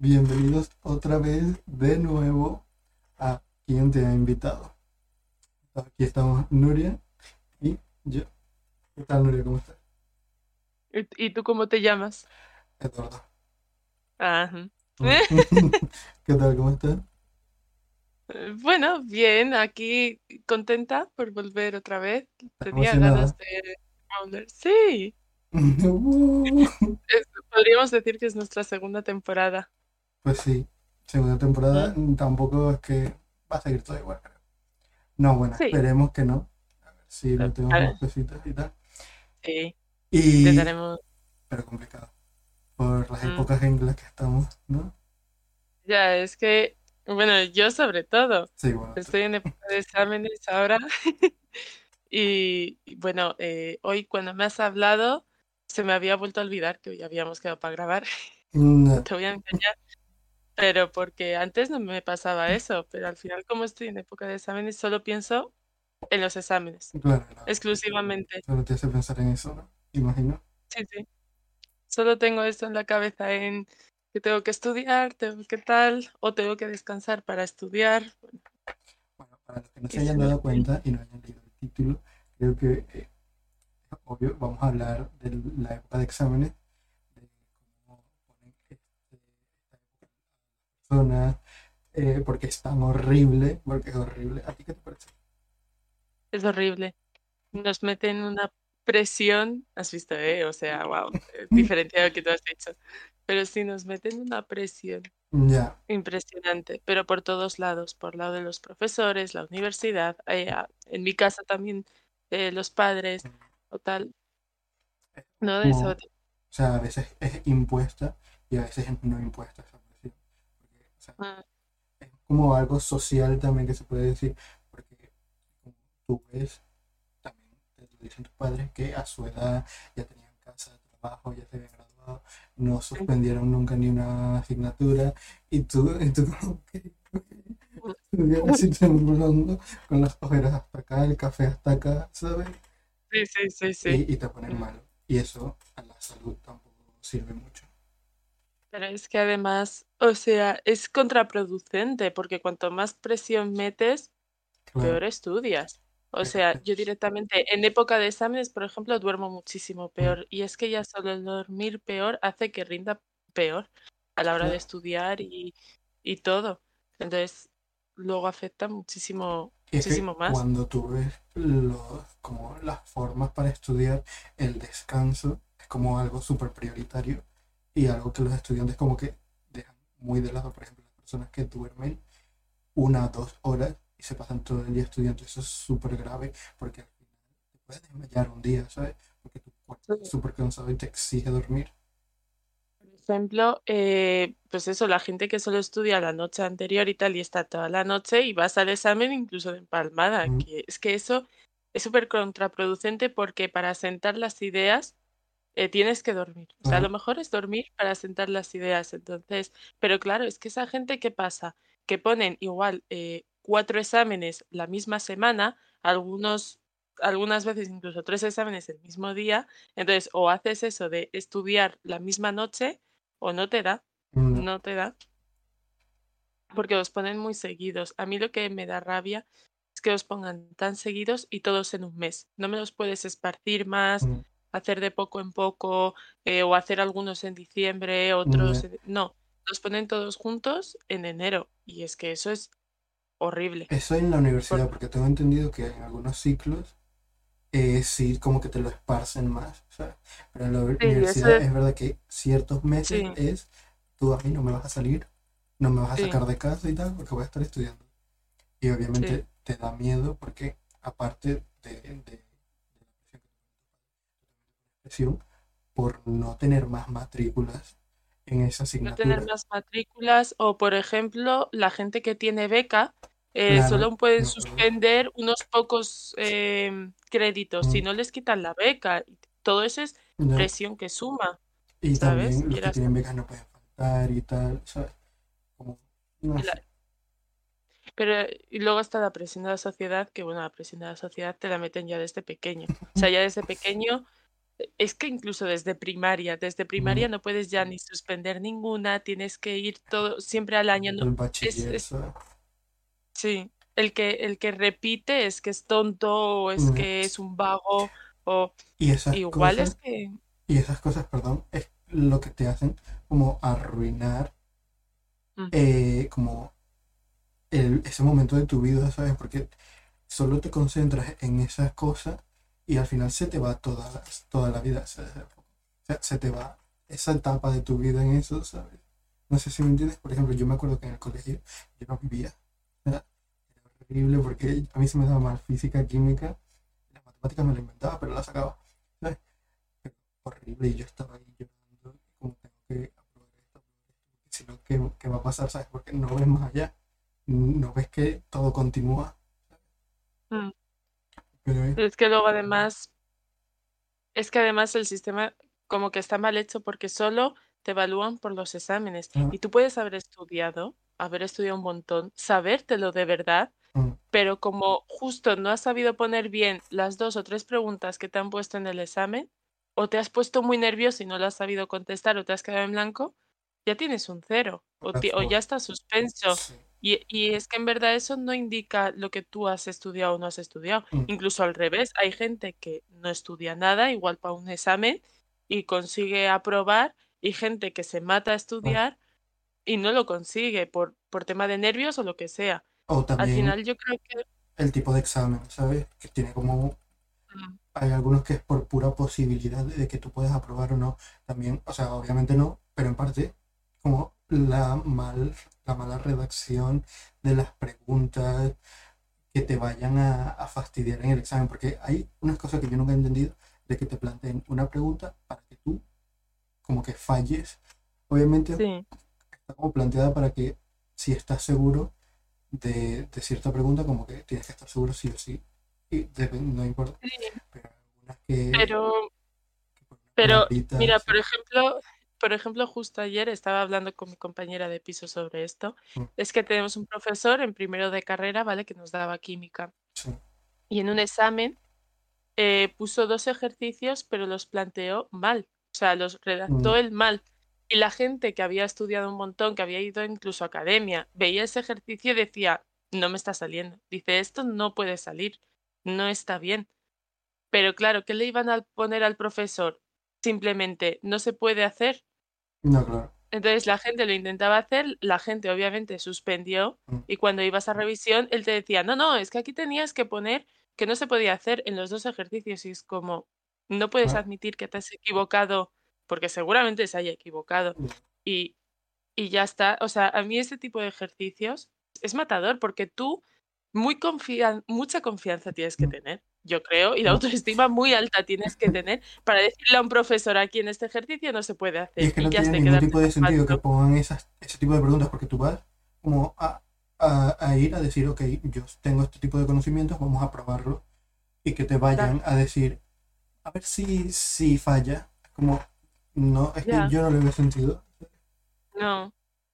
bienvenidos otra vez de nuevo a quien te ha invitado. Aquí estamos Nuria y yo. ¿Qué tal Nuria? ¿Cómo estás? ¿Y tú cómo te llamas? Eduardo. Ajá. ¿Qué tal? ¿Cómo estás? Bueno, bien, aquí contenta por volver otra vez. ¿Estás Tenía ganas de. Sí, Uh, podríamos decir que es nuestra segunda temporada. Pues sí, segunda temporada tampoco es que va a seguir todo igual, creo. No, bueno, Sí. esperemos que no. A ver si lo tenemos ver. más cositas y tal. Sí, Y... intentaremos. Pero complicado. Por las Mm. épocas en las que estamos, ¿no? Ya, es que, bueno, yo sobre todo, Sí, bueno. estoy en época de exámenes ahora. Y, y bueno, eh, hoy cuando me has hablado, se me había vuelto a olvidar que hoy habíamos quedado para grabar. No, No te voy a engañar. Pero porque antes no me pasaba eso, pero al final como estoy en época de exámenes, solo pienso en los exámenes, claro, no. exclusivamente. Solo te hace pensar en eso, ¿no? Imagino. Sí, sí. Solo tengo esto en la cabeza en que tengo que estudiar, tengo que tal, o tengo que descansar para estudiar. Bueno, para los que no se hayan dado cuenta y no hayan leído el título, creo que, eh, obvio, vamos a hablar de la época de exámenes, de cómo ponen este, esta época a las personas, eh, porque es tan horrible, porque es horrible. ¿A ti qué te parece? Es horrible. Nos meten una presión, has visto, ¿eh? O sea, wow, diferente a lo que tú has dicho. Pero sí nos meten una presión. Ya, Impresionante, pero por todos lados, por lado de los profesores, la universidad, eh, en mi casa también eh, los padres o tal. No, de eso. o sea, a veces es impuesta y a veces es no impuesta esa presión. Porque, o sea, Ah, es como algo social también que se puede decir, porque tú ves, también te lo dicen tus padres, que a su edad ya tenían casa, trabajo, ya se habían graduado, no suspendieron nunca ni una asignatura, y tú, y tú como que estudiar así temblando, con las ojeras hasta acá, el café hasta acá, ¿sabes? Sí, sí, sí, sí. Y, y te ponen mal. Y eso a la salud tampoco sirve mucho. Pero es que además, o sea, es contraproducente porque cuanto más presión metes, peor estudias. O sea, yo directamente en época de exámenes, por ejemplo, duermo muchísimo peor. Y es que ya solo el dormir peor hace que rinda peor a la hora de estudiar y, y todo. Entonces, luego afecta muchísimo, es muchísimo más. cuando tú ves los, como las formas para estudiar, el descanso es como algo súper prioritario y algo que los estudiantes como que dejan muy de lado. Por ejemplo, las personas que duermen una o dos horas y se pasan todo el día estudiando. Eso es súper grave porque al final te puedes desmayar un día, ¿sabes? Porque tu cuerpo Sí. súper cansado y te exige dormir. Por ejemplo, eh, pues eso, la gente que solo estudia la noche anterior y tal y está toda la noche y vas al examen incluso de empalmada, Mm. que es que eso es súper contraproducente porque para sentar las ideas eh, tienes que dormir. O sea, lo mejor es dormir para sentar las ideas. Entonces, pero claro, es que esa gente, ¿qué pasa? Que ponen igual eh, cuatro exámenes la misma semana, algunos, algunas veces incluso tres exámenes el mismo día. Entonces, o haces eso de estudiar la misma noche o no te da, No. no te da, porque los ponen muy seguidos. A mí lo que me da rabia es que los pongan tan seguidos y todos en un mes. No me los puedes esparcir más, Mm. Hacer de poco en poco, eh, o hacer algunos en diciembre, otros... En- No, los ponen todos juntos en enero. Y es que eso es horrible. Eso en la universidad, Por- porque tengo entendido que en algunos ciclos eh, sí como que te lo esparcen más, ¿sabes? Pero en la Sí, universidad eso- es verdad que ciertos meses Sí. es, tú a mí no me vas a salir, no me vas a Sí. sacar de casa y tal, porque voy a estar estudiando. Y obviamente te da miedo porque aparte de, de- por no tener más matrículas en esa no asignatura. tener más matrículas o, por ejemplo, la gente que tiene beca eh, Claro, solo pueden no, suspender unos pocos em, créditos si Mm. no les quitan la beca. Todo eso es presión que suma. Y ¿sabes? también los que tienen becas no pueden faltar y tal, ¿sabes? Como, no Y la- sé. Pero y luego está la presión de la sociedad, que bueno, la presión de la sociedad te la meten ya desde pequeño. O sea, ya desde pequeño es que incluso desde primaria, desde primaria no puedes ya ni suspender ninguna, tienes que ir todo siempre al año. El bachiller, sí, el que, el que repite es que es tonto o es que es un vago o y esas igual cosas, es que... Y esas cosas, perdón, es lo que te hacen como arruinar eh, como el, ese momento de tu vida, ¿sabes? Porque solo te concentras en esas cosas y al final se te va toda, toda la vida, ¿sabes? se te va esa etapa de tu vida en eso, ¿sabes? No sé si me entiendes. Por ejemplo, yo me acuerdo que en el colegio yo no vivía. Era, horrible porque a mí se me daba mal física, química. Las matemáticas me lo inventaba, pero las sacaba. ¿sabes? horrible y yo estaba ahí llorando. Como tengo que aprobar esto, si no, ¿qué, ¿qué, va a pasar? ¿Sabes? Porque no ves más allá. No ves que todo continúa. Mm. Es que luego además, es que además el sistema como que está mal hecho porque solo te evalúan por los exámenes. Y tú puedes haber estudiado, haber estudiado un montón, sabértelo de verdad, pero como justo no has sabido poner bien las dos o tres preguntas que te han puesto en el examen, o te has puesto muy nervioso y no lo has sabido contestar o te has quedado en blanco, ya tienes un cero o, ya está suspenso. Y, es que en verdad eso no indica lo que tú has estudiado o no has estudiado. Mm. Incluso al revés, hay gente que no estudia nada, igual para un examen, y consigue aprobar, y gente que se mata a estudiar y no lo consigue por, por tema de nervios o lo que sea. O al final yo creo que... El tipo de examen, ¿sabes? Que tiene como... Hay algunos que es por pura posibilidad de que tú puedas aprobar o no. También, o sea, obviamente no, pero en parte como la mal la mala redacción de las preguntas que te vayan a, fastidiar en el examen, porque hay unas cosas que yo nunca he entendido de que te planteen una pregunta para que tú como que falles. Obviamente está como planteada para que si estás seguro de, cierta pregunta, como que tienes que estar seguro sí o sí. Y no importa. Pero algunas que... Pero, mira, por ejemplo, por ejemplo, justo ayer estaba hablando con mi compañera de piso sobre esto. Mm. Es que tenemos un profesor en primero de carrera, ¿vale? Que nos daba química. Y en un examen eh, puso dos ejercicios, pero los planteó mal. O sea, los redactó el mm. mal. Y la gente que había estudiado un montón, que había ido incluso a academia, veía ese ejercicio y decía, no me está saliendo. Dice, esto no puede salir, no está bien. Pero claro, ¿qué le iban a poner al profesor? Simplemente, no se puede hacer. No, claro. Entonces la gente lo intentaba hacer, la gente obviamente suspendió mm. y cuando ibas a revisión él te decía, no, no, es que aquí tenías que poner que no se podía hacer en los dos ejercicios y es como, no puedes admitir que te has equivocado porque seguramente se haya equivocado mm. y, y ya está. O sea, a mí este tipo de ejercicios es matador porque tú muy mucha confianza tienes que mm. tener yo creo, y la autoestima muy alta tienes que tener para decirle a un profesor aquí en este ejercicio no se puede hacer. Y es que no tiene ningún tipo de sentido que pongan esas, ese tipo de preguntas porque tú vas como a, a, ir a decir, ok, yo tengo este tipo de conocimientos, vamos a probarlo y que te vayan a decir, a ver si, si falla. Como, no, es que yo no le veo sentido. No.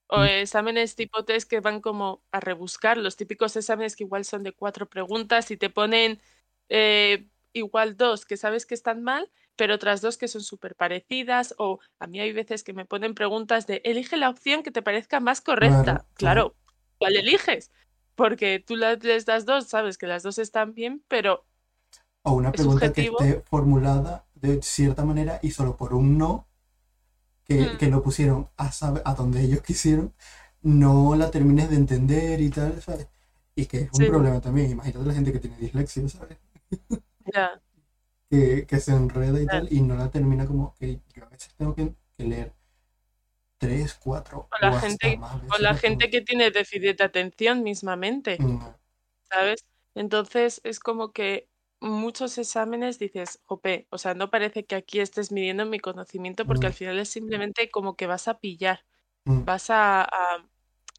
O mm. exámenes tipo test que van como a rebuscar, los típicos exámenes que igual son de cuatro preguntas y te ponen eh, igual dos que sabes que están mal, pero otras dos que son súper parecidas, o a mí hay veces que me ponen preguntas de, elige la opción que te parezca más correcta. Claro, ¿cuál eliges? Porque tú les das dos, sabes que las dos están bien, pero... O una pregunta que esté formulada de cierta manera y solo por un no, que, mm. que lo pusieron a, a donde ellos quisieron, no la termines de entender y tal, ¿sabes? Y que es un problema también. Imagínate la gente que tiene dislexia, ¿sabes? Que, que, se enreda y tal, y no la termina como que yo a veces tengo que, leer tres, cuatro o la gente, o la gente que tiene déficit de atención mismamente. ¿sabes? Entonces es como que muchos exámenes dices, jope, o sea, no parece que aquí estés midiendo mi conocimiento porque al final es simplemente como que vas a pillar, mm. vas a, a,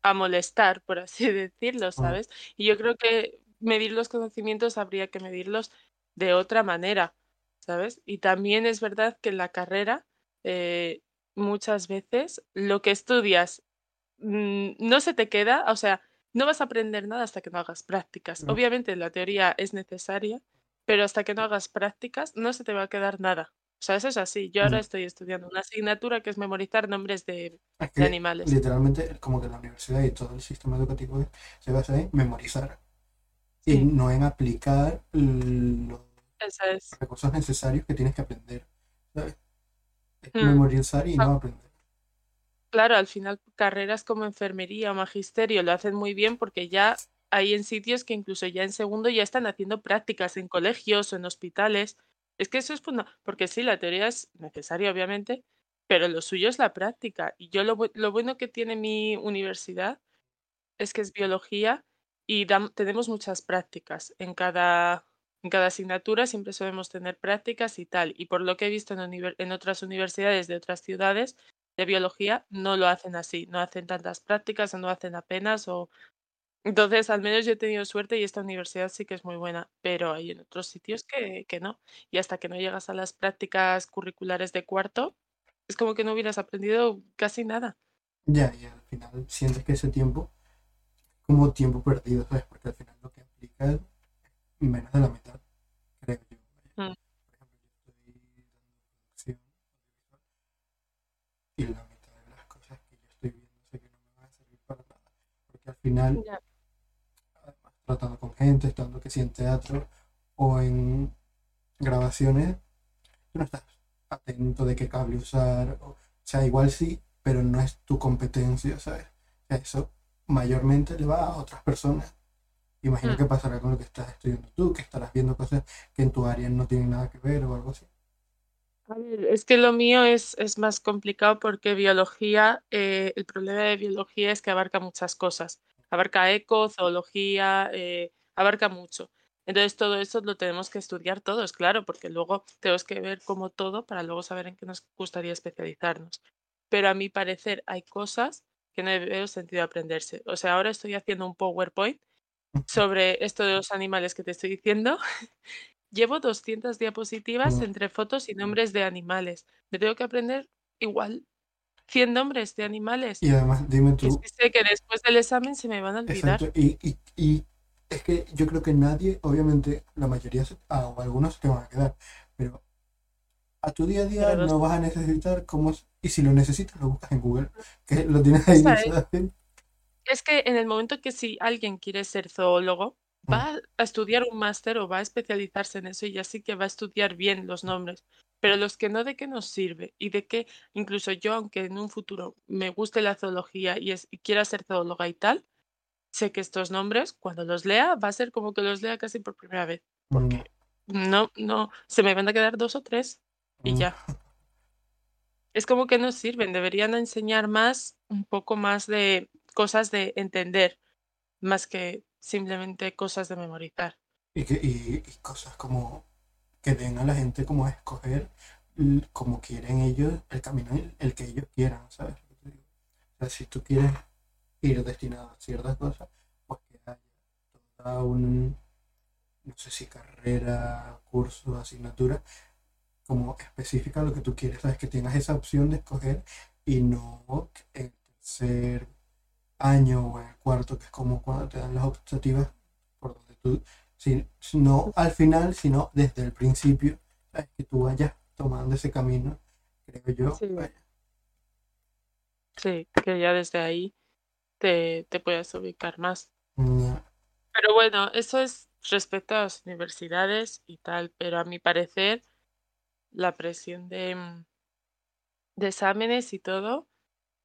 a, molestar, por así decirlo, ¿sabes? Y yo creo que medir los conocimientos habría que medirlos de otra manera, ¿sabes? Y también es verdad que en la carrera eh, muchas veces lo que estudias mm, no se te queda, o sea, no vas a aprender nada hasta que no hagas prácticas. Obviamente la teoría es necesaria, pero hasta que no hagas prácticas no se te va a quedar nada. O sea, eso es así. Yo ahora estoy estudiando una asignatura que es memorizar nombres de, Es de que animales. literalmente como que la universidad y todo el sistema educativo se basa en memorizar y Sí, no en aplicar los es. recursos necesarios que tienes que aprender. ¿sabes? Es Mm. memorizar y Ah, no aprender. Claro, al final carreras como enfermería o magisterio lo hacen muy bien porque ya hay en sitios que incluso ya en segundo ya están haciendo prácticas en colegios o en hospitales. Es que eso es fundamental, porque sí, la teoría es necesaria, obviamente, pero lo suyo es la práctica. Y yo lo, bu- lo bueno que tiene mi universidad es que es biología y tenemos muchas prácticas. En cada, en cada asignatura siempre solemos tener prácticas y tal. Y por lo que he visto en, en otras universidades de otras ciudades de biología, no lo hacen así. No hacen tantas prácticas o no hacen apenas. O... Entonces, al menos yo he tenido suerte y esta universidad sí que es muy buena, pero hay en otros sitios que, que no. Y hasta que no llegas a las prácticas curriculares de cuarto, es como que no hubieras aprendido casi nada. Ya, y al final sientes que ese tiempo como tiempo perdido, ¿sabes? Porque al final lo que aplica es menos de la mitad, creo yo. Mm. Por ejemplo, yo estoy dando producción y la mitad de las cosas que yo estoy viendo sé que no me van a servir para nada. Porque al final, además, tratando con gente, estando que si en teatro o en grabaciones, tú no estás atento de qué cable usar. O, o sea, igual sí, pero no es tu competencia, ¿sabes? O sea, Eso mayormente le va a otras personas. Imagino Mm. que pasará con lo que estás estudiando tú, que estarás viendo cosas que en tu área no tienen nada que ver o algo así. A ver, es que lo mío es, es más complicado porque biología, eh, el problema de biología es que abarca muchas cosas. Abarca eco, zoología, eh, abarca mucho. Entonces todo eso lo tenemos que estudiar todos, claro, porque luego tenemos que ver como todo para luego saber en qué nos gustaría especializarnos. Pero a mi parecer hay cosas que no veo sentido aprenderse. O sea, ahora estoy haciendo un PowerPoint sobre esto de los animales que te estoy diciendo. Llevo 200 diapositivas entre fotos y nombres de animales. Me tengo que aprender igual 100 nombres de animales. Y además, dime Que tú, sí sé que después del examen se me van a olvidar. exacto, y, y, y es que yo creo que nadie, obviamente, la mayoría, ah, o algunos se te van a quedar, pero a tu día a día Pero no vas a necesitar cómo, y si lo necesitas, lo buscas en Google, que lo tienes ahí, es. ¿sabes? Es que en el momento que si alguien quiere ser zoólogo, Mm. va a estudiar un máster o va a especializarse en eso y así que va a estudiar bien los nombres. Pero los que no, ¿de qué nos sirve? Y de qué, incluso yo, aunque en un futuro me guste la zoología y, es, y quiera ser zoóloga y tal, sé que estos nombres, cuando los lea, va a ser como que los lea casi por primera vez. Porque no, no, se me van a quedar dos o tres y Mm. ya. Es como que no sirven, deberían enseñar más, un poco más de cosas de entender, más que simplemente cosas de memorizar. Y, que, y, y cosas como que den a la gente como a escoger como quieren ellos, el camino el, que ellos quieran, ¿sabes? O sea, si tú quieres ir destinado a ciertas cosas, pues que haya toda un, no sé si carrera, curso, asignatura, como específica lo que tú quieres, ¿sabes? Que tengas esa opción de escoger y no el tercer año o el cuarto, que es como cuando te dan las optativas por donde tú si, no al final, sino desde el principio, ¿sabes? que tú vayas tomando ese camino, creo yo. Sí. vaya. Sí, que ya desde ahí te, te puedas ubicar más. Pero bueno, eso es respecto a las universidades y tal, pero a mi parecer la presión de, mm, de exámenes y todo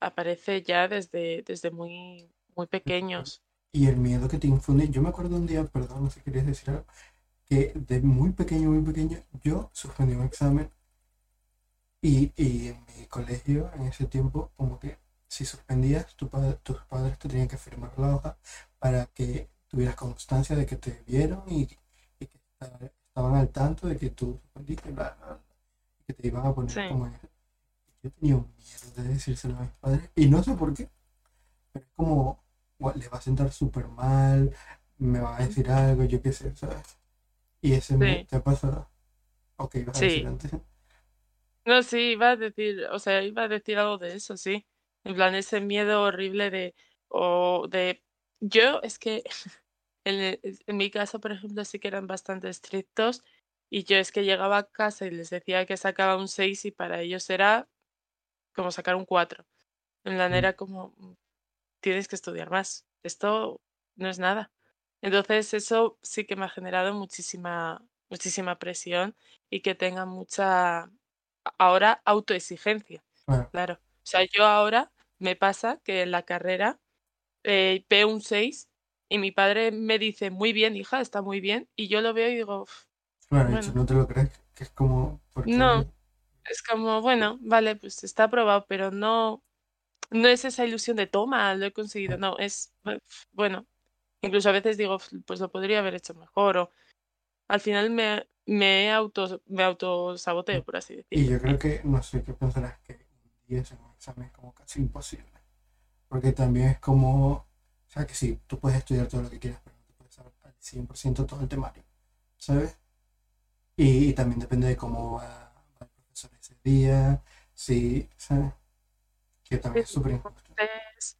aparece ya desde, desde muy, muy pequeños. Y el miedo que te infunde, yo me acuerdo un día, perdón, no sé si querías decir algo, que de muy pequeño, muy pequeño, yo suspendí un examen y, y en mi colegio en ese tiempo, como que si suspendías, tu tus padres te tenían que firmar la hoja para que tuvieras constancia de que te vieron y, que esta- estaban al tanto de que tú suspendiste, que te iban a poner Sí. como Yo tenía un miedo de decírselo a mis padres y no sé por qué, pero es como, "Gua- le va a sentar súper mal, me va a decir algo, yo qué sé, ¿sabes? Y ese me- Sí. te ha pasado. Ok, ibas a decir antes. No, sí, iba a decir, o sea, iba a decir algo de eso, sí. En plan, ese miedo horrible de, o de, yo es que en, en mi caso, por ejemplo, sí que eran bastante estrictos Y yo es que llegaba a casa y les decía que sacaba un 6 y para ellos era como sacar un 4. En la Mm. era como, "Mm, tienes que estudiar más, esto no es nada. Entonces eso sí que me ha generado muchísima, muchísima presión y que tenga mucha, ahora, autoexigencia, Claro. claro. O sea, yo ahora me pasa que en la carrera eh, veo un 6 y mi padre me dice, muy bien, hija, está muy bien, y yo lo veo y digo, "Uf, Claro, y Bueno. si no te lo crees, que es como... No. es como, bueno, vale, pues está aprobado, pero no, no es esa ilusión de toma, lo he conseguido, no, es, bu- bueno, incluso a veces digo, "Uf, pues lo podría haber hecho mejor, o al final me, me auto, me autosaboteo, por así Y decirlo. yo creo que, no sé qué pensarás, que un 10 en un examen es como casi imposible. Porque también es como, o sea, que sí, tú puedes estudiar todo lo que quieras, pero no te puedes saber al 100% todo el temario, ¿sabes? Y, y también depende de cómo va, va el profesor ese día, sí, ¿sabes? Que también es súper. Entonces,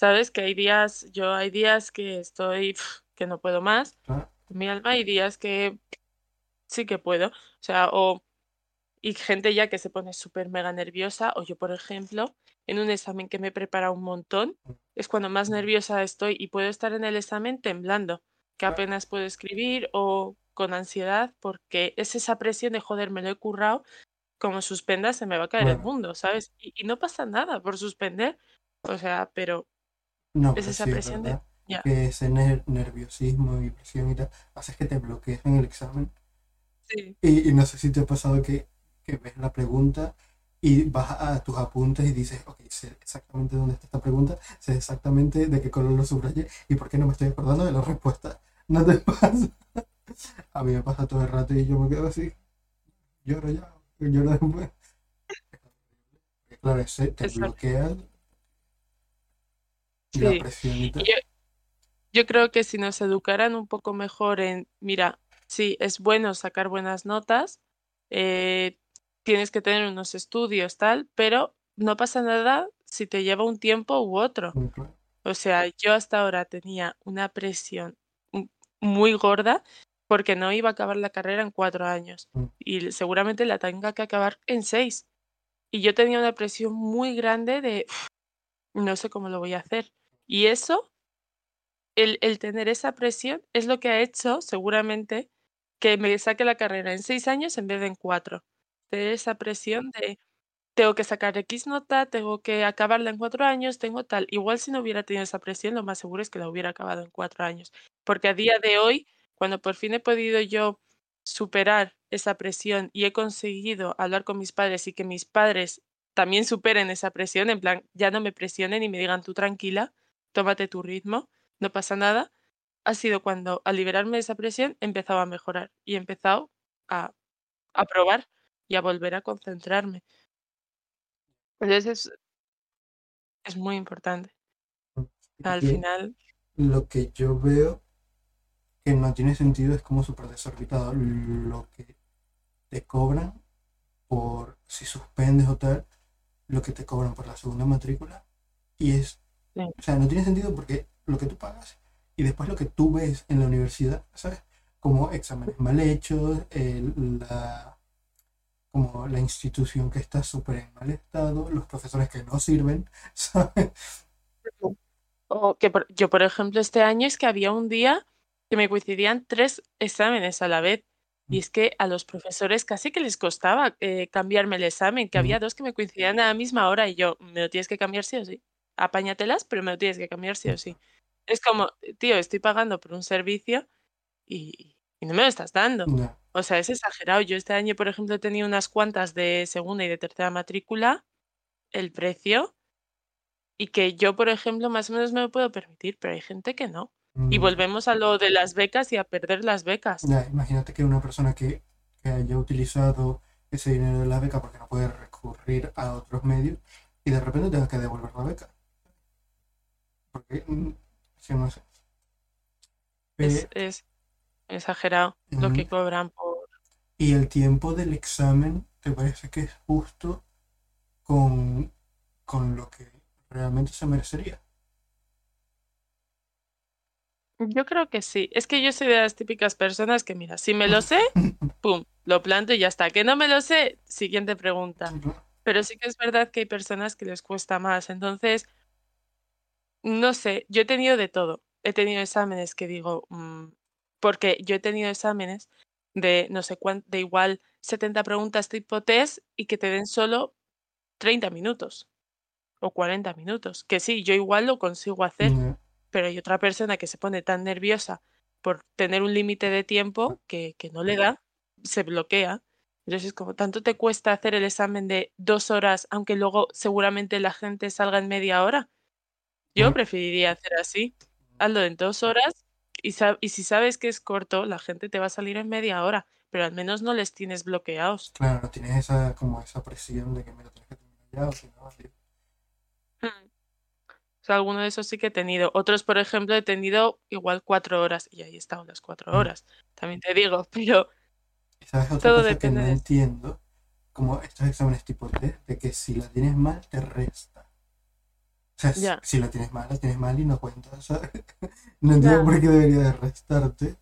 Sabes que hay días, yo hay días que estoy, que no puedo más, con mi alma, y días que sí que puedo, o sea, o, y gente ya que se pone súper mega nerviosa, o yo, por ejemplo, en un examen que me he preparado un montón, es cuando más nerviosa estoy y puedo estar en el examen temblando, que apenas puedo escribir o con ansiedad, porque es esa presión de joder, me lo he currado, como suspenda se me va a caer el Bueno. mundo, ¿sabes? Y, y no pasa nada por suspender, o sea, pero No, es pero esa sí, es presión de... verdad ya. que ese ner- nerviosismo y presión y tal hace que te bloquees en el examen. Sí, Y, y no sé si te ha pasado que, que ves la pregunta y vas a tus apuntes y dices, ok, sé exactamente dónde está esta pregunta, sé exactamente de qué color lo subrayé y por qué no me estoy acordando de la respuesta. ¿No te pasa? A mí me pasa todo el rato y yo me quedo así. Lloro ya, lloro después. Claro, ese te Exacto. bloquea y la Sí. presión y yo, yo creo que si nos educaran un poco mejor en, mira, sí, es bueno sacar buenas notas, eh, tienes que tener unos estudios, tal, pero no pasa nada si te lleva un tiempo u otro. O sea, yo hasta ahora tenía una presión muy gorda porque no iba a acabar la carrera en cuatro años Mm. y seguramente la tenga que acabar en seis. Y yo tenía una presión muy grande de no sé cómo lo voy a hacer. Y eso, el, el tener esa presión es lo que ha hecho seguramente que me saque la carrera en seis años en vez de en cuatro. Tener esa presión de tengo que sacar X nota, tengo que acabarla en cuatro años, tengo tal. Igual si no hubiera tenido esa presión, lo más seguro es que la hubiera acabado en cuatro años. Porque a día de hoy, cuando por fin he podido yo superar esa presión y he conseguido hablar con mis padres y que mis padres también superen esa presión, en plan, ya no me presionen y me digan tú tranquila, tómate tu ritmo, no pasa nada, ha sido cuando al liberarme de esa presión he empezado a mejorar y he empezado a, a probar y a volver a concentrarme. Entonces es, es muy importante. Al Y final, lo que yo veo que no tiene sentido es como súper desorbitado lo que te cobran por si suspendes o tal, lo que te cobran por la segunda matrícula. Y es, Sí. o sea, no tiene sentido porque lo que tú pagas y después lo que tú ves en la universidad, ¿sabes? Como exámenes mal hechos, el- la, como la institución que está súper en mal estado, los profesores que no sirven, ¿sabes? o que por- yo, por ejemplo, este año es que había un día que me coincidían tres exámenes a la vez. Y es que a los profesores casi que les costaba eh, cambiarme el examen, que había dos que me coincidían a la misma hora y yo, me lo tienes que cambiar sí o sí. Apáñatelas, pero me lo tienes que cambiar sí o sí. Es como, tío, estoy pagando por un servicio y, y no me lo estás dando. No. O sea, es exagerado. Yo este año, por ejemplo, he tenido unas cuantas de segunda y de tercera matrícula, el precio, y que yo, por ejemplo, más o menos me lo puedo permitir, pero hay gente que no. Y Mm, volvemos a lo de las becas y a perder las becas. Ya, imagínate que una persona que, que haya utilizado ese dinero de la beca porque no puede recurrir a otros medios y de repente tenga que devolver la beca. Porque, mm, sí, no sé. Es, Eh, es exagerado lo que cobran por... y el tiempo del examen, ¿te parece que es justo con, con lo que realmente se merecería? Yo creo que sí. Es que yo soy de las típicas personas que, mira, si me lo sé, pum, lo planto y ya está. Que no me lo sé, siguiente pregunta. Pero sí que es verdad que hay personas que les cuesta más. Entonces, no sé, yo he tenido de todo. He tenido exámenes que digo, mm, porque yo he tenido exámenes de no sé cuánto, de igual 70 preguntas tipo test y que te den solo 30 minutos o 40 minutos. Que sí, yo igual lo consigo hacer, pero hay otra persona que se pone tan nerviosa por tener un límite de tiempo que, que no le da, se bloquea. Entonces, como tanto te cuesta hacer el examen de dos horas, aunque luego seguramente la gente salga en media hora, yo preferiría hacer así. Hazlo en dos horas y, y si sabes que es corto, la gente te va a salir en media hora, pero al menos no les tienes bloqueados. Claro, no tienes esa, como esa presión de que me lo tienes que terminar ya o si no, así. Hmm. Alguno de esos sí que he tenido. Otros, por ejemplo, he tenido igual cuatro horas y ahí están las cuatro horas. También te digo, pero ¿Sabes otra todo cosa que no entiendo? Como estos exámenes tipo T, de que si la tienes mal, te resta. O sea, si la tienes mal, la tienes mal y no cuenta. no entiendo por qué debería de restarte.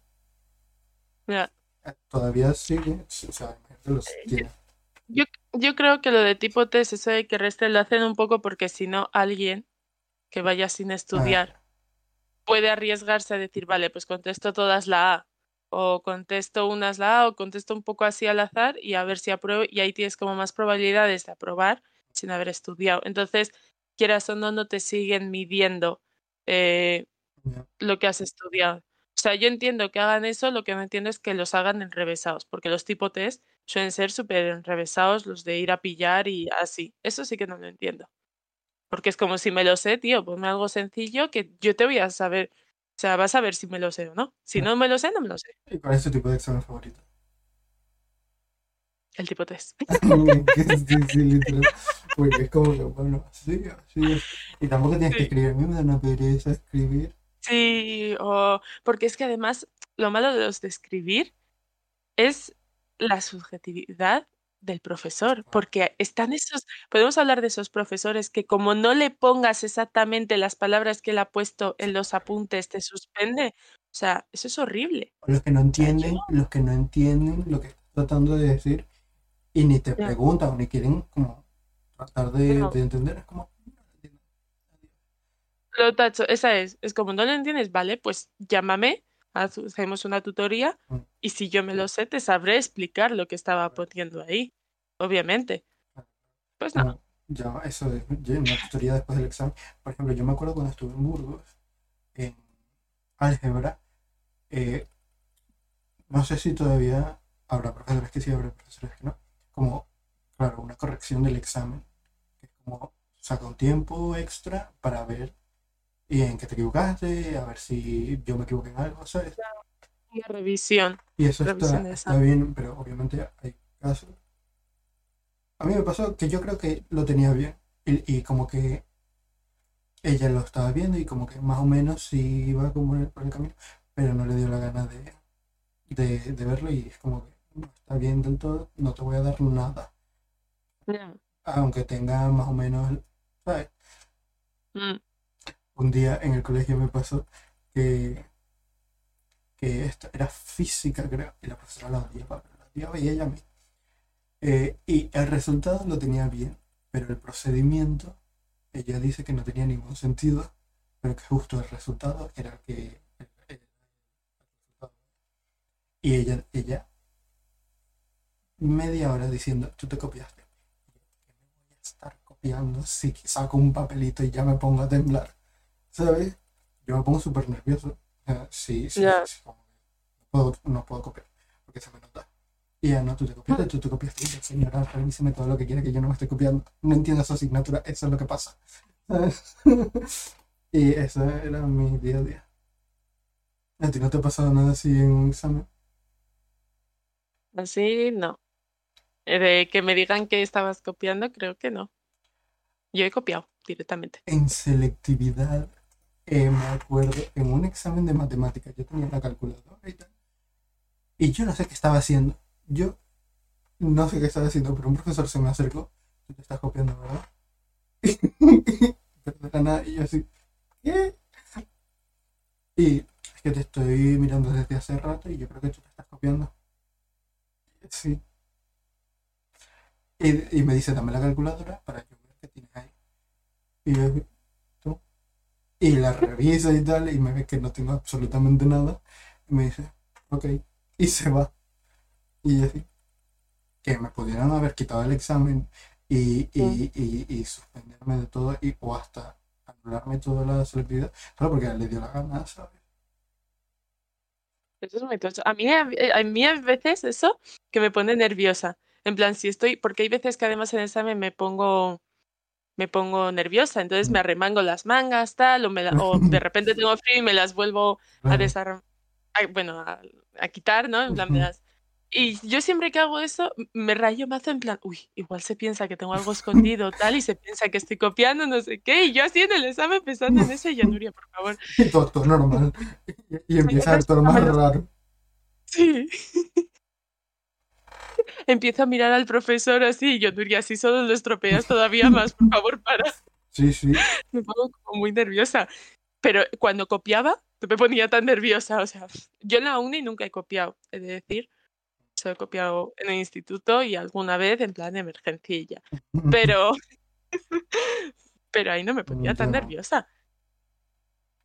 Ya. Eh, todavía sigue. O sea, los tiene. Yo, yo creo que lo de tipo test, eso de que reste, lo hacen un poco porque si no, alguien que vaya sin estudiar ah. puede arriesgarse a decir, vale, pues contesto todas la A, o contesto unas la A, o contesto un poco así al azar y a ver si apruebo, y ahí tienes como más probabilidades de aprobar sin haber estudiado. Entonces, quieras o no, no te siguen midiendo eh, lo que has estudiado. O sea, yo entiendo que hagan eso, lo que no entiendo es que los hagan enrevesados, porque los tipo test suelen ser súper enrevesados, los de ir a pillar y así. Eso sí que no lo entiendo. Porque es como si me lo sé, tío, ponme algo sencillo que yo te voy a saber. O sea, vas a ver si me lo sé o no. Si no me lo sé, no me lo sé. ¿Y cuál es tu tipo de examen favorito? El tipo test. sí, sí, literal. Porque es como que, bueno, sí, así Y tampoco tienes que escribir. A mí me da una pereza escribir. Sí, o porque es que además lo malo de los de escribir es la subjetividad del profesor, porque están esos, podemos hablar de esos profesores que como no le pongas exactamente las palabras que él ha puesto en los apuntes, te suspende. O sea, eso es horrible. Los que no entienden, los que no entienden lo que estás tratando de decir y ni te preguntan ni quieren como tratar de, entender, es como... Lo tacho, esa es. Es como no lo entiendes, vale, pues llámame, hacemos una tutoría mm. y si yo me lo sé, te sabré explicar lo que estaba poniendo ahí, obviamente. Pues no. Ya, eso de una tutoría después del examen. Por ejemplo, yo me acuerdo cuando estuve en Burgos, en álgebra, eh, no sé si todavía habrá profesores que sí, habrá profesores que no, como, claro, una corrección del examen, que es como saca un tiempo extra para ver y en qué te equivocaste, a ver si yo me equivoqué en algo, ¿sabes? Una revisión. Y eso está, bien, pero obviamente hay casos. A mí me pasó que yo creo que lo tenía bien y, como que ella lo estaba viendo y como que más o menos sí iba como por el camino, pero no le dio la gana de, de, verlo y es como que no está bien del todo, no te voy a dar nada. Aunque tenga más o menos, ¿sabes? Mm un día en el colegio me pasó que, que esto era física, creo, y la profesora la odiaba, la odiaba y ella a mí. Eh, y el resultado lo tenía bien, pero el procedimiento, ella dice que no tenía ningún sentido, pero que justo el resultado era que... y ella, ella, media hora diciendo, tú te copiaste. ¿Qué me voy a estar copiando si saco un papelito y ya me pongo a temblar? ¿Sabes? Yo me pongo súper nervioso. sí, sí, no, puedo, no puedo copiar, porque se me nota. Y ya no, tú te copiaste, tú te copiaste. Y señora, revíseme todo lo que quiere que yo no me esté copiando. No entiendo su asignatura, eso es lo que pasa. y eso era mi día a día. ¿A ti no te ha pasado nada así en un examen? Así no. De que me digan que estabas copiando, creo que no. Yo he copiado directamente. En selectividad me acuerdo, en un examen de matemáticas, yo tenía la calculadora y tal, y yo no sé qué estaba haciendo. Yo no sé qué estaba haciendo, pero un profesor se me acercó, tú te estás copiando, ¿verdad? y yo así, ¿qué? Y es que te estoy mirando desde hace rato y yo creo que tú te estás copiando. Sí. Y, y me dice, dame la calculadora para que veas qué tienes ahí. Y yo. Y la revisa y tal, y me ve que no tengo absolutamente nada. Y me dice, ok. Y se va. Y así, que me pudieran haber quitado el examen y, y, y, y suspenderme de todo, y, o hasta anularme toda la selectividad, solo porque le dio la gana, ¿sabes? Eso es muy tocho. A mí, a, a mí a veces eso que me pone nerviosa. En plan, si estoy, porque hay veces que además en el examen me pongo, me pongo nerviosa, entonces me arremango las mangas, tal, o, me la- o de repente tengo frío y me las vuelvo a desarmar, bueno, a, a quitar, ¿no? En plan, me las... Y yo siempre que hago eso, me rayo mazo en plan, uy, igual se piensa que tengo algo escondido, tal, y se piensa que estoy copiando, no sé qué, y yo así en el examen pensando en eso, y yo, Nuria, por favor. Y todo, todo normal. Y, empieza a todo más raro. Sí. Empiezo a mirar al profesor así, y yo, Nuria, si solo lo estropeas todavía más, por favor, para. Sí, sí. Me pongo como muy nerviosa. Pero cuando copiaba, me ponía tan nerviosa. O sea, yo en la uni nunca he copiado, he de decir. Solo he copiado en el instituto y alguna vez en plan de emergencilla. Pero. Pero ahí no me ponía tan no. nerviosa.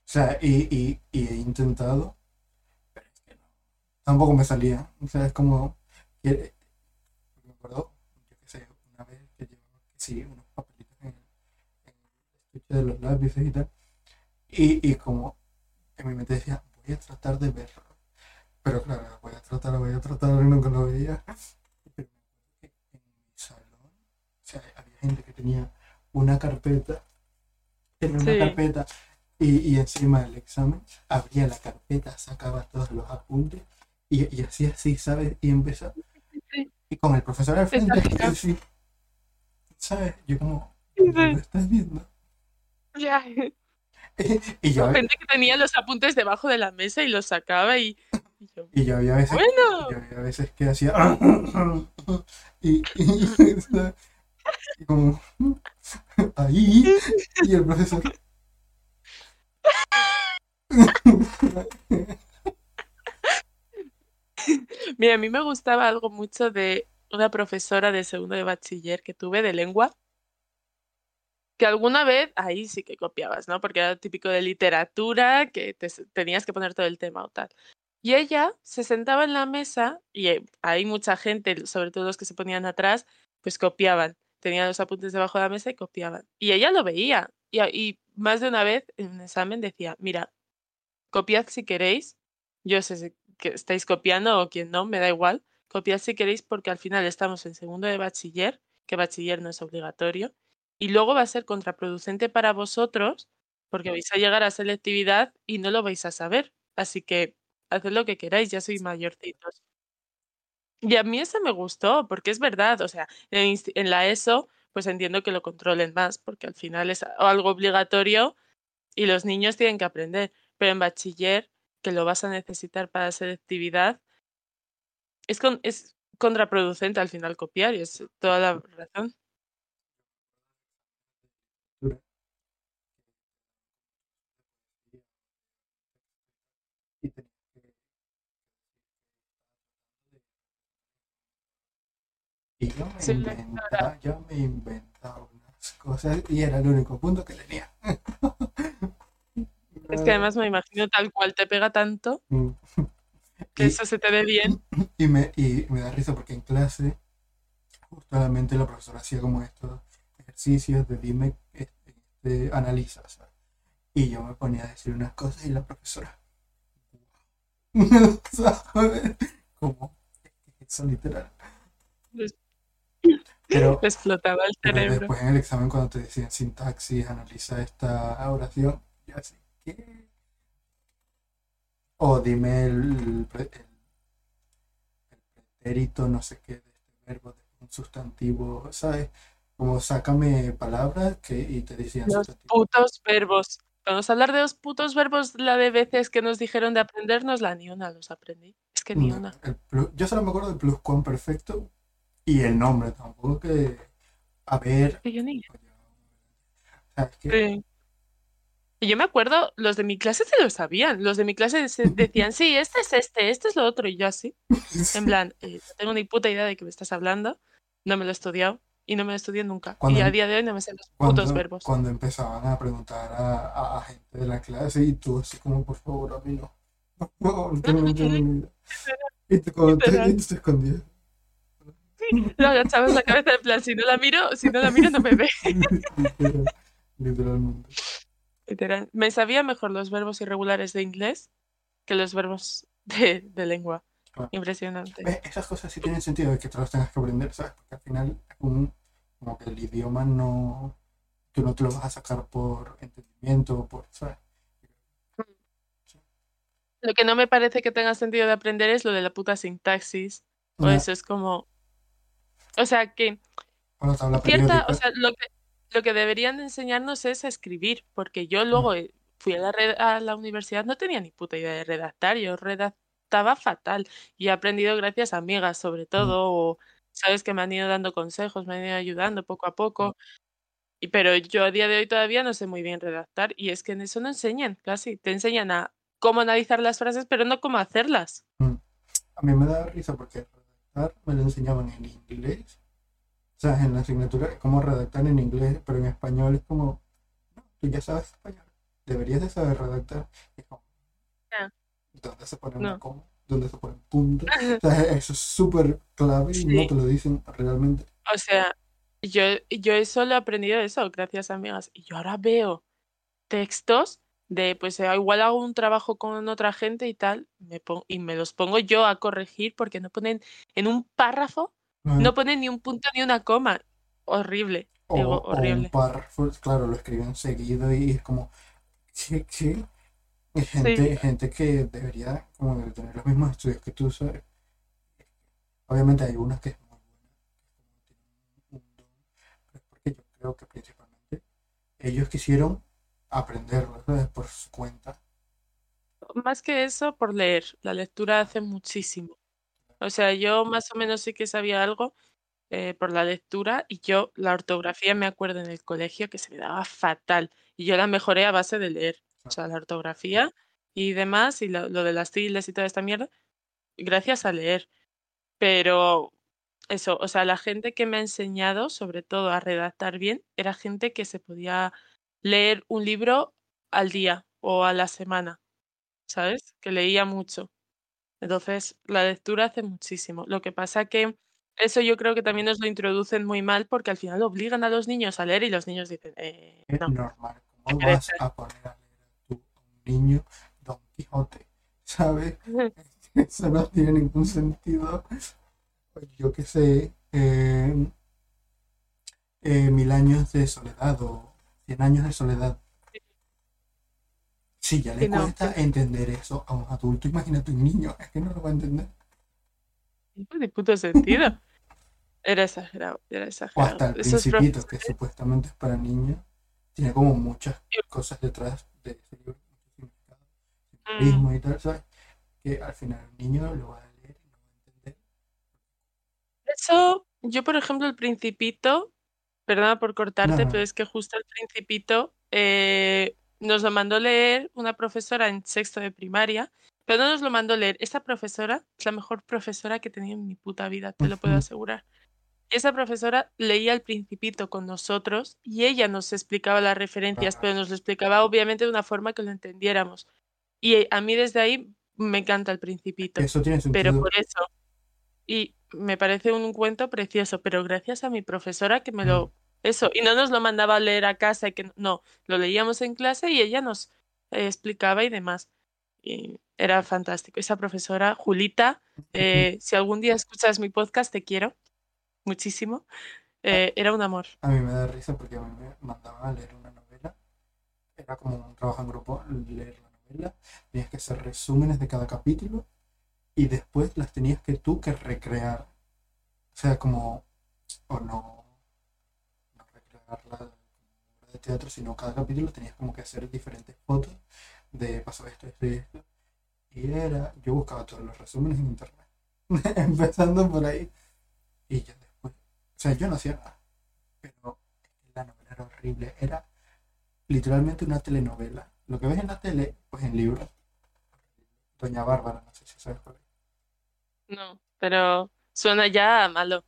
O sea, y, y, y he intentado, pero es que no. Tampoco me salía. O sea, es como. Que- Me acuerdo, yo qué sé, una vez que llevaba, que sí, unos papelitos en el, en el estuche de los lápices y tal. Y, y como en mi mente decía, voy a tratar de verlo. Pero claro, voy a tratar, voy a tratar, y nunca lo veía. Pero que en mi salón, o sea, había gente que tenía una carpeta, tenía una Sí. carpeta y, y encima del examen abría la carpeta, sacaba todos los apuntes y, y hacía así, ¿sabes? Y empezaba. Y con el profesor al frente, Exacto. y sí, ¿sabes? Yo como, Sí. ¿lo estás viendo? Ya. Y yo, Gente que tenía los apuntes debajo de la mesa y los sacaba y. y yo, y yo había veces bueno. Yo había veces que hacía y, y, y como ahí y el profesor Mira, a mí me gustaba algo mucho de una profesora de segundo de bachiller que tuve de lengua, que alguna vez ahí sí que copiabas, ¿no? Porque era típico de literatura, que te tenías que poner todo el tema o tal. Y ella se sentaba en la mesa y eh, hay mucha gente, sobre todo los que se ponían atrás, pues copiaban. Tenían los apuntes debajo de la mesa y copiaban. Y ella lo veía. Y, y más de una vez en un examen decía, mira, copiad si queréis. Yo sé que estáis copiando o quien no, me da igual. Copiad si queréis porque al final estamos en segundo de bachiller, que bachiller no es obligatorio. Y luego va a ser contraproducente para vosotros porque vais a llegar a selectividad y no lo vais a saber. Así que haced lo que queráis, ya sois mayorcitos. Y a mí eso me gustó, porque es verdad, o sea, en, en la ESO, pues entiendo que lo controlen más, porque al final es algo obligatorio y los niños tienen que aprender. Pero en bachiller, que lo vas a necesitar para selectividad, es, con, es contraproducente al final copiar y es toda la razón. y yo me Sí, inventaba, yo me inventaba unas cosas y era el único punto que tenía. Que además me imagino tal cual te pega tanto Mm. que Y- eso se te dé bien. Y me, y me da risa porque en clase, justamente la profesora hacía como estos ejercicios de dime, este, este, analiza, ¿sabes? Y yo me ponía a decir unas cosas y la profesora, ¿sabes? Como, eso literal. Pero, les flotaba el pero cerebro. después en el examen cuando te decían sintaxis, analiza esta oración, yo así, ¿qué? O dime el, el, el pretérito, no sé qué, de este verbo, de un sustantivo, ¿sabes? Como sácame palabras que, y te decían Los sustantivo. putos verbos. Vamos a hablar de los putos verbos, la de veces que nos dijeron de aprendernos, la ni una los aprendí. Es que ni No, una. plus- yo solo me acuerdo del pluscuamperfecto y el nombre, tampoco que, a ver, Que yo ni. ¿sabes qué? Sí. Y Yo me acuerdo, los de mi clase se lo sabían. Los de mi clase se- decían, sí, este es este, este es lo otro. Y yo así, en plan, eh, no tengo ni puta idea de qué me estás hablando. No me lo he estudiado y no me lo estudié nunca. Cuando- y a día de hoy no me sé los cuando, putos verbos. cuando empezaban a preguntar a, a- a gente de la clase y tú así como, por favor, a mí no. Por favor, no. Y te, tú te escondías. Lo agachabas la cabeza en plan, si no la miro, si no la miro no me ve. Literal, literalmente. Literal. Me sabía mejor los verbos irregulares de inglés que los verbos de, de lengua. Claro. Impresionante. ¿Ves? Esas cosas sí tienen sentido de que te las tengas que aprender, ¿sabes? Porque al final un- como que el idioma no... Tú no te lo vas a sacar por entendimiento o por, ¿sabes? Lo que no me parece que tenga sentido de aprender es lo de la puta sintaxis. O eso es como. O sea, que o la tabla cierta, o sea, lo que, lo que deberían de enseñarnos es a escribir, porque yo luego eh, fui a la, red- a la universidad, no tenía ni puta idea de redactar, yo redactaba fatal y he aprendido gracias a amigas, sobre todo, o sabes que me han ido dando consejos, me han ido ayudando poco a poco. Y, pero yo a día de hoy todavía no sé muy bien redactar y es que en eso no enseñan casi, te enseñan a cómo analizar las frases, pero no cómo hacerlas. A mí me da risa porque redactar me lo enseñaban en inglés. O sea, en la asignatura, cómo redactar en inglés, pero en español es como, no, tú ya sabes español, deberías de saber redactar. Es como. ¿Dónde se pone una No. coma? ¿Dónde se pone un punto? O sea, eso es súper clave y no te lo dicen realmente. O sea, yo, yo eso lo he aprendido de eso, gracias amigas. Y yo ahora veo textos de, pues eh, igual hago un trabajo con otra gente y tal, me y me los pongo yo a corregir porque no ponen en un párrafo, no ponen ni un punto ni una coma. Horrible, o, digo, o un horrible. párrafo, claro, lo escriben seguido y es como, qué? Hay gente, gente que debería como de tener los mismos estudios que tú, ¿sabes? Obviamente hay unas que es muy buena, pero es porque yo creo que principalmente ellos quisieron aprenderlo, ¿sabes? Por su cuenta. Más que eso, por leer. La lectura hace muchísimo. O sea, yo más o menos sí que sabía algo eh, por la lectura y yo la ortografía me acuerdo en el colegio que se me daba fatal y yo la mejoré a base de leer. O sea, la ortografía y demás y lo, lo de las tildes y toda esta mierda, gracias a leer. Pero eso, o sea, la gente que me ha enseñado sobre todo a redactar bien era gente que se podía leer un libro al día o a la semana. ¿sabes? Que leía mucho. Entonces, la lectura hace muchísimo. Lo que pasa que eso yo creo que también nos lo introducen muy mal porque al final obligan a los niños a leer y los niños dicen, eh, Es no. normal. ¿Cómo vas a poner a leer tú a un niño Don Quijote? ¿Sabes? Eso no tiene ningún sentido. Yo qué sé, eh, eh, Mil años de soledad o Cien años de soledad. Si ya le no, cuesta entender eso a un adulto, imagínate un niño, es que no lo va a entender. No tiene puto sentido. Era exagerado, era O exagerado. hasta el Esos Principito, que supuestamente es para niños, tiene como muchas cosas detrás de ese libro, simbolismo y tal, ¿sabes? Que al final el niño lo va a leer y no va a entender. Eso, yo por ejemplo, el Principito, perdona por cortarte, no. pero es que justo el Principito eh, nos lo mandó leer una profesora en sexto de primaria, pero no nos lo mandó leer. Esa profesora es la mejor profesora que he tenido en mi puta vida, te lo puedo asegurar. Esa profesora leía el Principito con nosotros y ella nos explicaba las referencias, pero nos lo explicaba obviamente de una forma que lo entendiéramos. Y a mí desde ahí me encanta el Principito Eso tiene pero sentido. por eso. Y me parece un cuento precioso, pero gracias a mi profesora que me lo... Eso, y no nos lo mandaba a leer a casa, y que no, lo leíamos en clase y ella nos eh, explicaba y demás. Y era fantástico. Esa profesora, Julita, eh, si algún día escuchas mi podcast, te quiero muchísimo. Eh, era un amor. A mí me da risa porque a mí me mandaban a leer una novela. Era como un trabajo en grupo, leer la novela. Tenías que hacer resúmenes de cada capítulo y después las tenías que tú que recrear. O sea, como, o no, como obra de teatro, sino cada capítulo tenías como que hacer diferentes fotos de pasó esto, esto y esto. Y era, yo buscaba todos los resúmenes en internet, empezando por ahí. Y ya después, o sea, yo no hacía nada pero la novela era horrible. Era literalmente una telenovela lo que ves en la tele, pues en libros. Doña Bárbara, no sé si sabes cuál es. No, pero suena ya malo.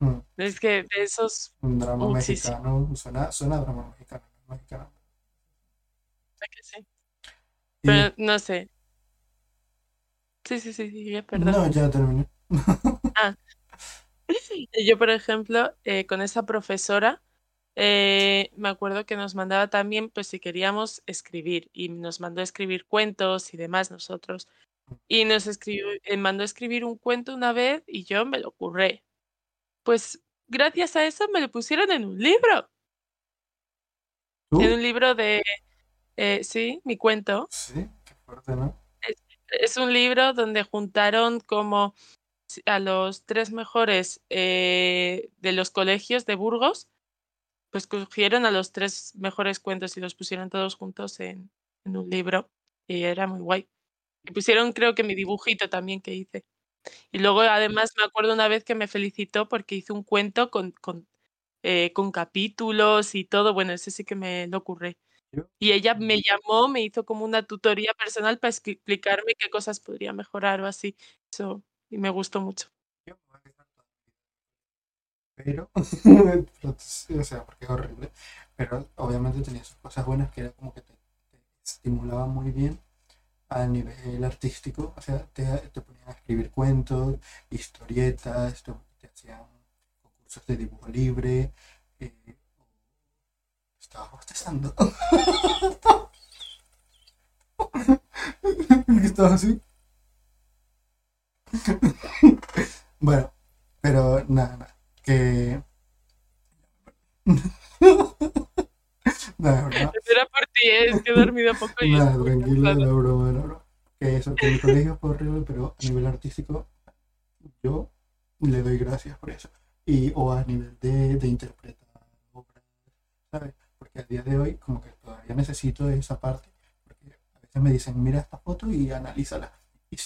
Mm, Es que de esos, Un drama mexicano, suena, suena a drama mexicano, es mexicano. que sí. Y- Pero no sé. Sí, sí, sí, sí, perdón. no, ya terminé. Yo, por ejemplo, eh, con esa profesora, eh, me acuerdo que nos mandaba también, pues si queríamos escribir, y nos mandó a escribir cuentos y demás nosotros. Y nos escribió, eh, mandó a escribir un cuento una vez y yo me lo curré. Pues gracias a eso me lo pusieron en un libro. ¿Tú? En un libro de, eh, sí, mi cuento. Sí, qué fuerte, ¿no? Es un libro donde juntaron como a los tres mejores eh, de los colegios de Burgos, pues cogieron a los tres mejores cuentos y los pusieron todos juntos en, en un libro y era muy guay. Y pusieron creo que mi dibujito también que hice. Y luego además me acuerdo una vez que me felicitó porque hice un cuento con, con, eh, con capítulos y todo. Bueno, ese sí que me lo ocurre. Y ella me llamó, me hizo como una tutoría personal para expli- explicarme qué cosas podría mejorar o así. Eso, y me gustó mucho. Pero, o sea, porque es horrible. Pero obviamente tenía sus cosas buenas que era como que te, te estimulaba muy bien a nivel artístico. O sea, te, te ponían a escribir cuentos, historietas, te, hacían concursos de dibujo libre. Eh, estaba bostezando. ¿Por qué estabas así? bueno, pero nada, nada. Que. nada, ¿verdad? Era por ti, ¿eh? es que he dormido poco y estoy muy tranquilo, la broma, la broma. Que eso, que mi colegio fue horrible, pero a nivel artístico, yo le doy gracias por eso. Y, o a nivel de, de interpretar obras, ¿sabes? Porque a día de hoy, como que todavía necesito esa parte, porque a veces me dicen, mira esta foto y analízala. Y,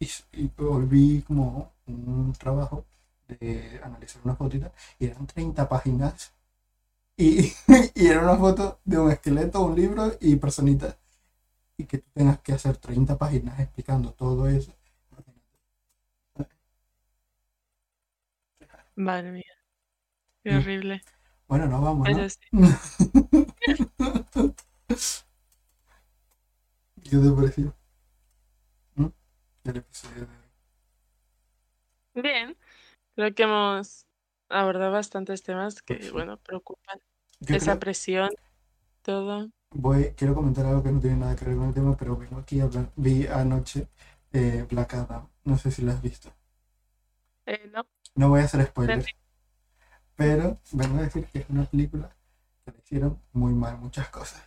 y, y volví como un trabajo de analizar una fotita, y eran 30 páginas. Y, y era una foto de un esqueleto, un libro y personitas y que tú tengas que hacer 30 páginas explicando todo eso. Madre mía, qué horrible. Bueno, no vamos, ¿no? Pero sí. ¿Qué te pareció? ¿Mm? El episodio de hoy. Bien, creo que hemos abordado bastantes temas que, Pues sí. bueno, preocupan. Yo Esa creo- presión, todo. voy, quiero comentar algo que no tiene nada que ver con el tema, pero vengo aquí a hablar. Vi anoche eh, Black Adam. No sé si la has visto. Eh, no, No voy a hacer spoilers, pero vengo a decir que es una película que le hicieron muy mal muchas cosas.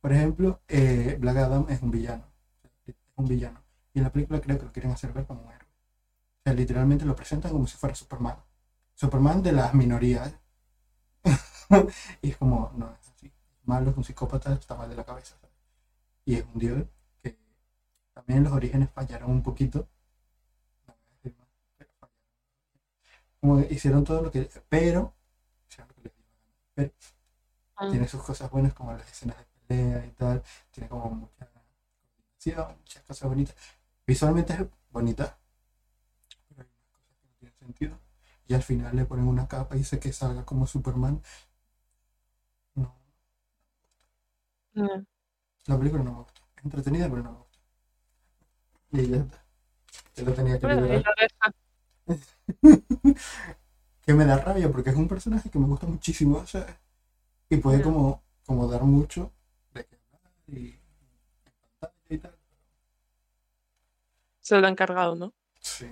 Por ejemplo, eh, Black Adam es un villano. Es un villano. Y en la película creo que lo quieren hacer ver como un héroe. O sea, literalmente lo presentan como si fuera Superman. Superman de las minorías. y es como, no es así. Malo, es un psicópata, está mal de la cabeza. Y es un dios que también los orígenes fallaron un poquito. Como hicieron todo lo que. Pero. Pero Ah, tiene sus cosas buenas como las escenas de pelea y tal. Tiene como mucha coordinación, muchas cosas bonitas. Visualmente es bonita. Pero hay unas cosas que no tienen sentido. Y al final le ponen una capa y dice que salga como Superman. No. no. La película no me gusta. Es entretenida, pero no me gusta. Y ya está. Yo lo tenía que liberar. que me da rabia porque es un personaje que me gusta muchísimo, ¿sabes? Y puede como, como dar mucho de que hablar y en pantalla y tal. Se lo han cargado, ¿no? Sí.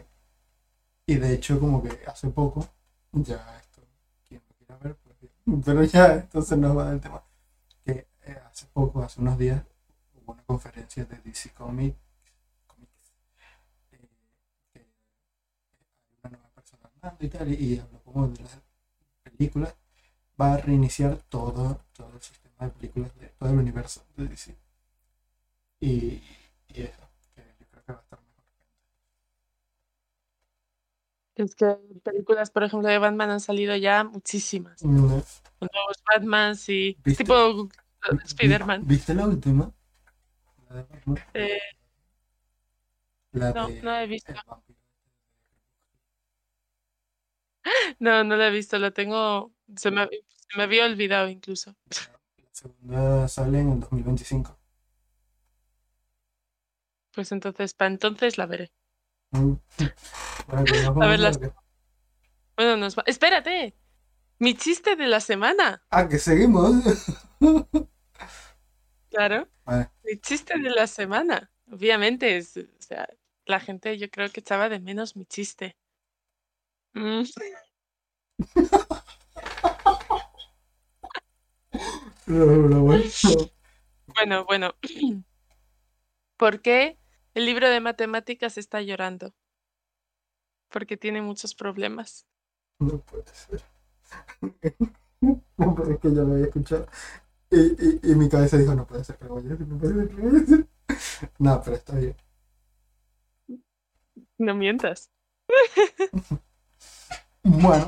Y de hecho como que hace poco, ya esto, quien lo quiera ver, pues. Pero ya, entonces no va del tema. Que eh, hace poco, hace unos días, hubo una conferencia de DC Comics, eh, que hay una nueva persona hablando y tal, y, y habló como de las películas. Va a reiniciar todo, todo el sistema de películas de todo el universo de DC. Y, y eso, que yo creo que va a estar mejor. Es que películas, por ejemplo, de Batman han salido ya muchísimas. Mm, Con nuevos Batmans y ¿Viste? tipo de Spider-Man. ¿Viste la última? La de Batman. Eh, La no, de no la he visto. No, no la he visto, la tengo. Se me, se me había olvidado incluso. La segunda sale en el 2025. Pues entonces, para entonces la veré. A ver, las-. Bueno, nos va. ¡Espérate! Mi chiste de la semana. Ah, que seguimos. Claro. Vale. Mi chiste de la semana. Obviamente, es, o sea, la gente yo creo que echaba de menos mi chiste. Mm. Bueno, bueno. ¿Por qué el libro de matemáticas está llorando? Porque tiene muchos problemas. No puede ser. No, es que ya lo había escuchado. Y, y, y mi cabeza dijo, no puede ser que lo vaya a decir, no puede ser que lo vaya a decir. No, pero está bien. No mientas. Bueno,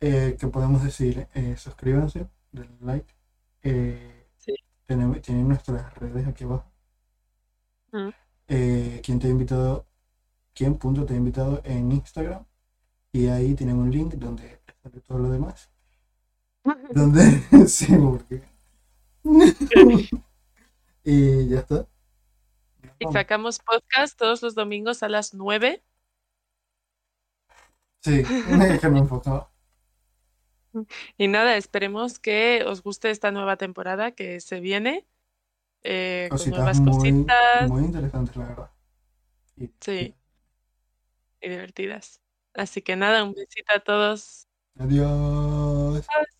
eh, ¿qué podemos decir? Eh, suscríbanse, denle like. Eh, Sí. tenemos- tienen nuestras redes aquí abajo. Mm. Eh, ¿Quién te ha invitado? ¿Quién punto te ha invitado en Instagram? Y ahí tienen un link donde sale todo lo demás. Donde sí, porque. y ya está. Y sacamos podcast todos los domingos a las 9. Sí, que me enfocaba. Y nada, esperemos que os guste esta nueva temporada que se viene. Eh, con Cositas nuevas muy, cositas muy interesantes, la verdad. Y- Sí. y divertidas. Así que nada, un besito a todos. Adiós. Adiós.